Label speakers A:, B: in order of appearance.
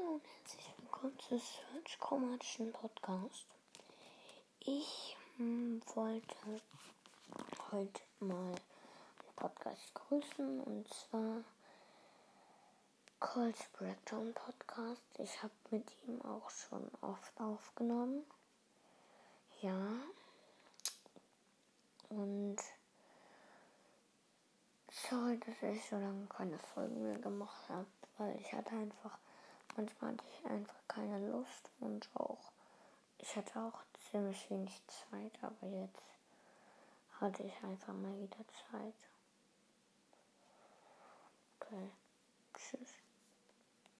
A: Hallo und herzlich willkommen zu Search Chromatischen Podcast. Ich hm, wollte heute mal einen Podcast grüßen und zwar Cold Breakdown Podcast. Ich habe mit ihm auch schon oft aufgenommen. Ja. Und sorry, dass ich so lange keine Folgen mehr gemacht habe, weil ich hatte einfach manchmal hatte ich einfach keine Lust und auch, ich hatte auch ziemlich wenig Zeit, aber jetzt hatte ich einfach mal wieder Zeit. Okay, tschüss.